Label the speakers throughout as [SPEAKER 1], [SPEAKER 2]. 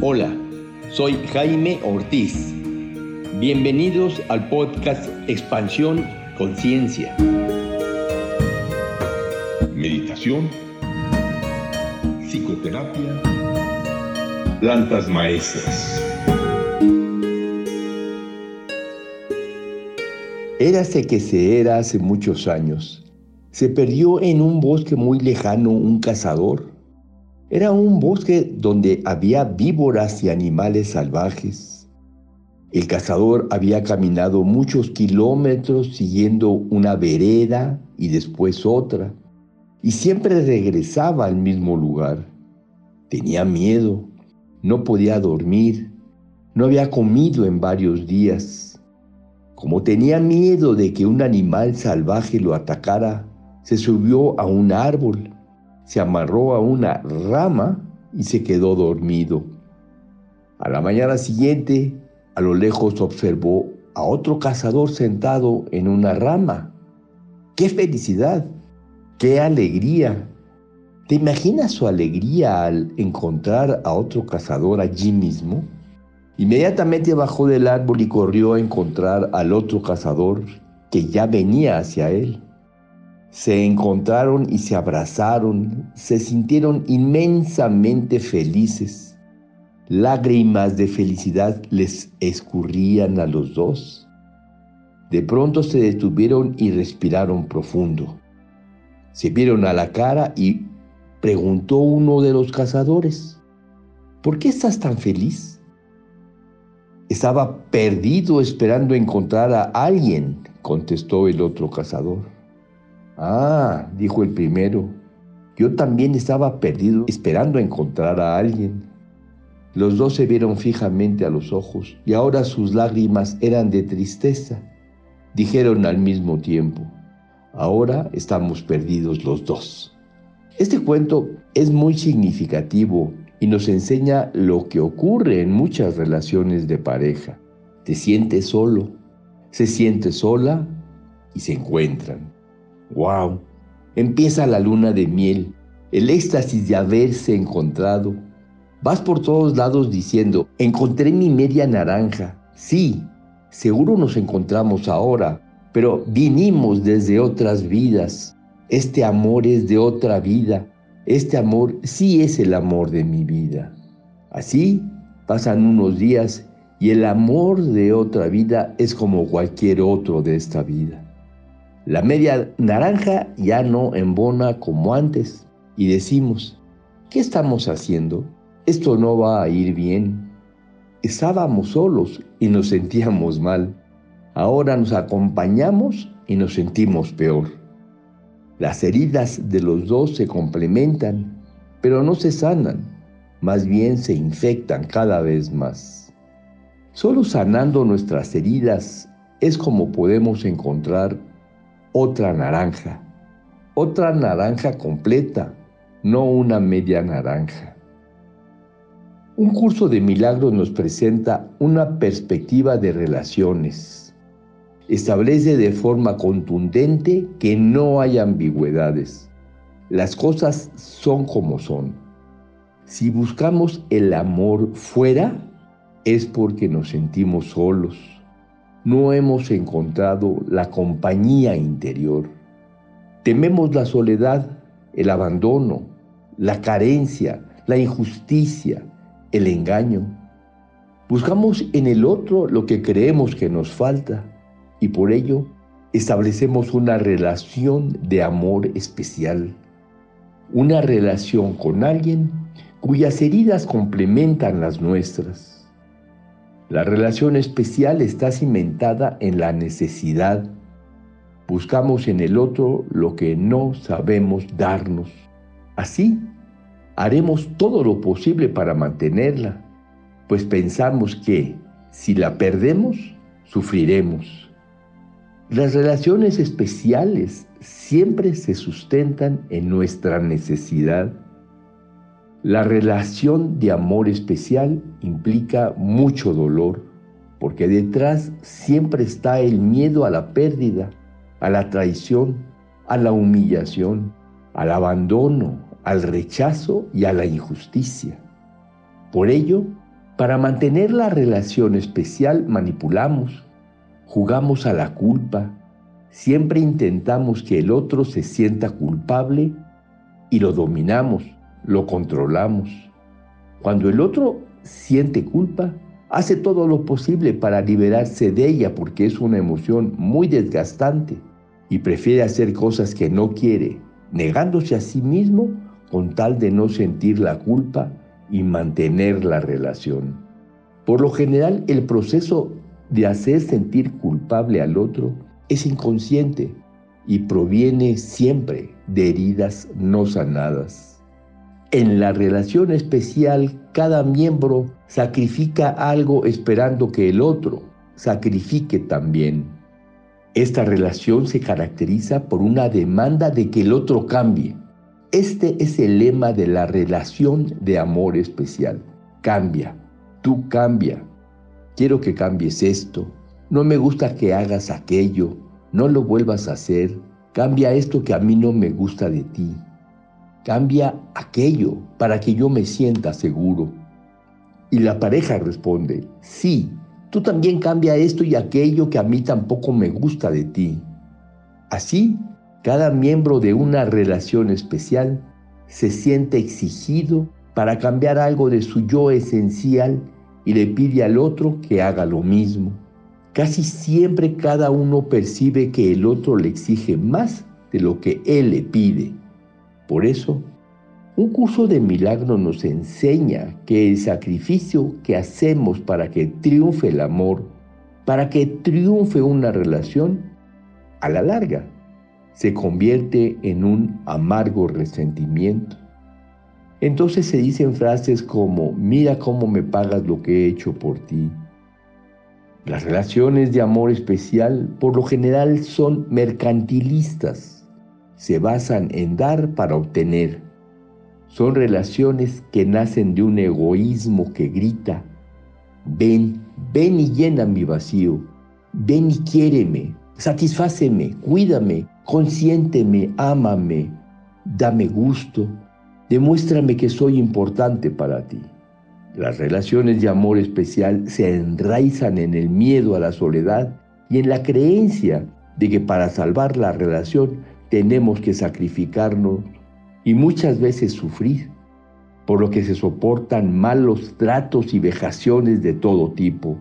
[SPEAKER 1] Hola, soy Jaime Ortiz. Bienvenidos al podcast Expansión Conciencia.
[SPEAKER 2] Meditación, psicoterapia, plantas maestras.
[SPEAKER 1] Érase que se era hace muchos años. Se perdió en un bosque muy lejano un cazador era un bosque donde había víboras y animales salvajes. El cazador había caminado muchos kilómetros siguiendo una vereda y después otra, y siempre regresaba al mismo lugar. Tenía miedo, no podía dormir, no había comido en varios días. Como tenía miedo de que un animal salvaje lo atacara, se subió a un árbol se amarró a una rama y se quedó dormido. A la mañana siguiente, a lo lejos observó a otro cazador sentado en una rama. ¡Qué felicidad! ¡Qué alegría! ¿Te imaginas su alegría al encontrar a otro cazador allí mismo? Inmediatamente bajó del árbol y corrió a encontrar al otro cazador que ya venía hacia él. Se encontraron y se abrazaron, se sintieron inmensamente felices. Lágrimas de felicidad les escurrían a los dos. De pronto se detuvieron y respiraron profundo. Se vieron a la cara y preguntó uno de los cazadores, ¿por qué estás tan feliz? Estaba perdido esperando encontrar a alguien, contestó el otro cazador. Ah, dijo el primero, yo también estaba perdido esperando encontrar a alguien. Los dos se vieron fijamente a los ojos y ahora sus lágrimas eran de tristeza. Dijeron al mismo tiempo, ahora estamos perdidos los dos. Este cuento es muy significativo y nos enseña lo que ocurre en muchas relaciones de pareja. Te sientes solo, se siente sola y se encuentran. ¡Wow! Empieza la luna de miel, el éxtasis de haberse encontrado. Vas por todos lados diciendo, encontré mi media naranja. Sí, seguro nos encontramos ahora, pero vinimos desde otras vidas. Este amor es de otra vida. Este amor sí es el amor de mi vida. Así pasan unos días y el amor de otra vida es como cualquier otro de esta vida. La media naranja ya no embona como antes y decimos, ¿qué estamos haciendo? Esto no va a ir bien. Estábamos solos y nos sentíamos mal. Ahora nos acompañamos y nos sentimos peor. Las heridas de los dos se complementan, pero no se sanan, más bien se infectan cada vez más. Solo sanando nuestras heridas es como podemos encontrar otra naranja, otra naranja completa, no una media naranja. Un curso de milagros nos presenta una perspectiva de relaciones. Establece de forma contundente que no hay ambigüedades. Las cosas son como son. Si buscamos el amor fuera, es porque nos sentimos solos no hemos encontrado la compañía interior. Tememos la soledad, el abandono, la carencia, la injusticia, el engaño. Buscamos en el otro lo que creemos que nos falta y por ello establecemos una relación de amor especial, una relación con alguien cuyas heridas complementan las nuestras la relación especial está cimentada en la necesidad. Buscamos en el otro lo que no sabemos darnos. Así, haremos todo lo posible para mantenerla, pues pensamos que si la perdemos, sufriremos. Las relaciones especiales siempre se sustentan en nuestra necesidad la relación de amor especial implica mucho dolor, porque detrás siempre está el miedo a la pérdida, a la traición, a la humillación, al abandono, al rechazo y a la injusticia. Por ello, Para mantener la relación especial manipulamos, jugamos a la culpa, siempre intentamos que el otro se sienta culpable y lo dominamos, lo controlamos. Cuando el otro siente culpa, hace todo lo posible para liberarse de ella porque es una emoción muy desgastante y prefiere hacer cosas que no quiere, negándose a sí mismo con tal de no sentir la culpa y mantener la relación. Por lo general, el proceso de hacer sentir culpable al otro es inconsciente y proviene siempre de heridas no sanadas. En la relación especial, cada miembro sacrifica algo esperando que el otro sacrifique también. Esta relación se caracteriza por una demanda de que el otro cambie. Este es el lema de la relación de amor especial. Cambia, tú cambia. Quiero que cambies esto. No me gusta que hagas aquello. No lo vuelvas a hacer. Cambia esto que a mí no me gusta de ti. Cambia aquello para que yo me sienta seguro. Y la pareja responde, sí, tú también cambia esto y aquello que a mí tampoco me gusta de ti. Así cada miembro de una relación especial se siente exigido para cambiar algo de su yo esencial y le pide al otro que haga lo mismo. Casi siempre cada uno percibe que el otro le exige más de lo que él le pide. Por eso, un curso de milagro nos enseña que el sacrificio que hacemos para que triunfe el amor, para que triunfe una relación, a la larga se convierte en un amargo resentimiento. Entonces se dicen frases como, mira cómo me pagas lo que he hecho por ti. Las relaciones de amor especial por lo general son mercantilistas, se basan en dar para obtener. Son relaciones que nacen de un egoísmo que grita, ven, ven y llena mi vacío, ven y quiéreme, satisfáceme, cuídame, consiénteme, ámame, dame gusto, demuéstrame que soy importante para ti. Las relaciones de amor especial se enraizan en el miedo a la soledad y en la creencia de que para salvar la relación tenemos que sacrificarnos y muchas veces sufrir, por lo que se soportan malos tratos y vejaciones de todo tipo.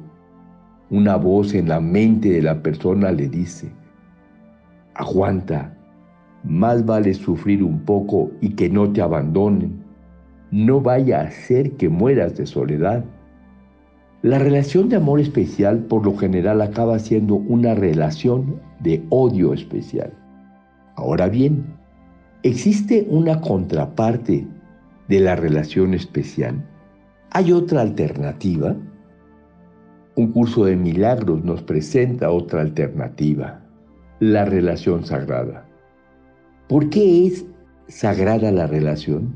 [SPEAKER 1] Una voz en la mente de la persona le dice, Aguanta. Más vale sufrir un poco y que no te abandonen. No vaya a ser que mueras de soledad. La relación de amor especial por lo general acaba siendo una relación de odio especial. Ahora bien, existe una contraparte de la relación especial. ¿Hay otra alternativa? Un curso de milagros nos presenta otra alternativa la relación sagrada. ¿Por qué es sagrada la relación?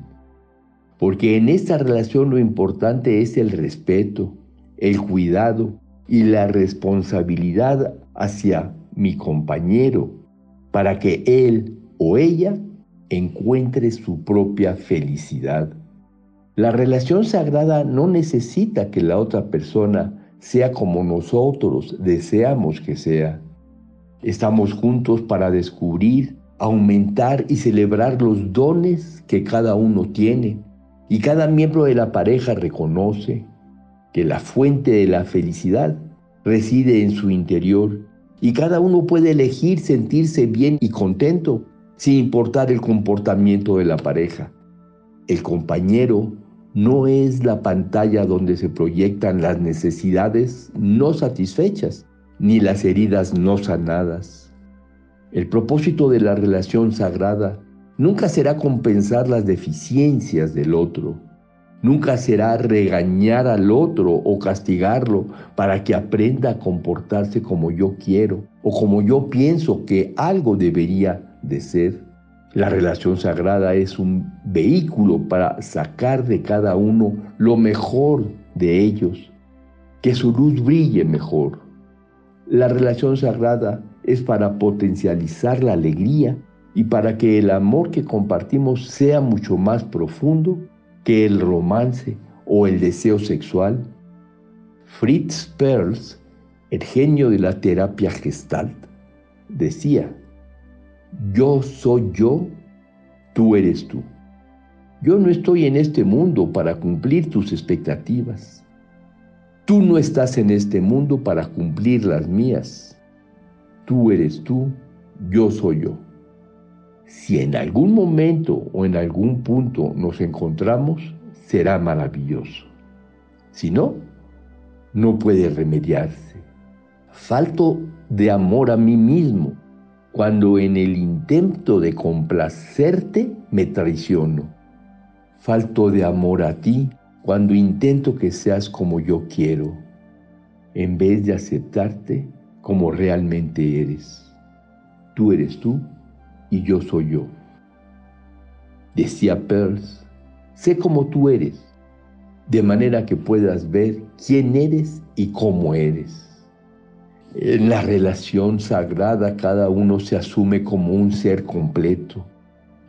[SPEAKER 1] Porque en esta relación lo importante es el respeto, el cuidado y la responsabilidad hacia mi compañero para que él o ella encuentre su propia felicidad. La relación sagrada no necesita que la otra persona sea como nosotros deseamos que sea. Estamos juntos para descubrir, aumentar y celebrar los dones que cada uno tiene. Y cada miembro de la pareja reconoce que la fuente de la felicidad reside en su interior y cada uno puede elegir sentirse bien y contento sin importar el comportamiento de la pareja. El compañero no es la pantalla donde se proyectan las necesidades no satisfechas, ni las heridas no sanadas. El propósito de la relación sagrada nunca será compensar las deficiencias del otro, nunca será regañar al otro o castigarlo para que aprenda a comportarse como yo quiero o como yo pienso que algo debería de ser. La relación sagrada es un vehículo para sacar de cada uno lo mejor de ellos, que su luz brille mejor. La relación sagrada es para potencializar la alegría y para que el amor que compartimos sea mucho más profundo que el romance o el deseo sexual Fritz Perls, el genio de la terapia gestalt, decía, yo soy yo, tú eres tú. Yo no estoy en este mundo para cumplir tus expectativas. Tú no estás en este mundo para cumplir las mías. Tú eres tú, yo soy yo. Si en algún momento o en algún punto nos encontramos, será maravilloso. Si no, no puede remediarse. Falto de amor a mí mismo cuando en el intento de complacerte me traiciono. Falto de amor a ti cuando intento que seas como yo quiero, en vez de aceptarte como realmente eres. Tú eres tú y yo soy yo. Decía Pearls, sé como tú eres, de manera que puedas ver quién eres y cómo eres. En la relación sagrada cada uno se asume como un ser completo.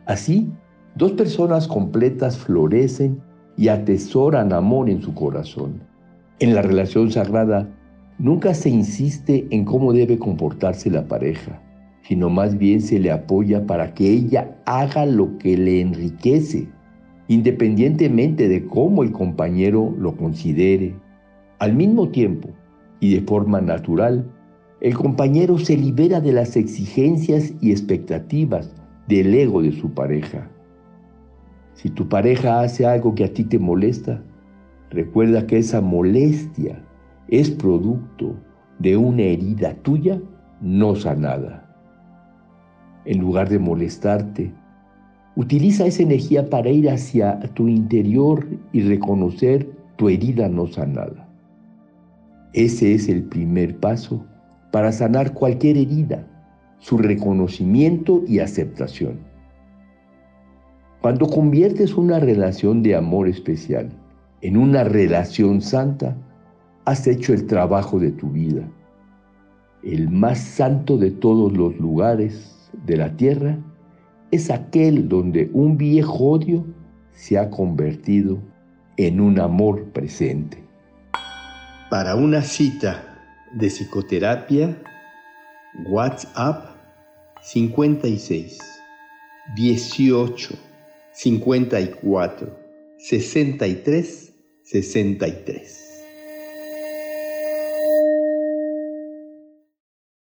[SPEAKER 1] Así, dos personas completas florecen y atesoran amor en su corazón. En la relación sagrada nunca se insiste en cómo debe comportarse la pareja sino más bien se le apoya para que ella haga lo que le enriquece, independientemente de cómo el compañero lo considere. Al mismo tiempo, y de forma natural, el compañero se libera de las exigencias y expectativas del ego de su pareja. Si tu pareja hace algo que a ti te molesta, recuerda que esa molestia es producto de una herida tuya no sanada en lugar de molestarte. Utiliza esa energía para ir hacia tu interior y reconocer tu herida no sanada. Ese es el primer paso para sanar cualquier herida, su reconocimiento y aceptación. Cuando conviertes una relación de amor especial en una relación santa, has hecho el trabajo de tu vida, el más santo de todos los lugares de la tierra es aquel donde un viejo odio se ha convertido en un amor presente.
[SPEAKER 3] Para una cita de psicoterapia, WhatsApp 56 18 54 63 63.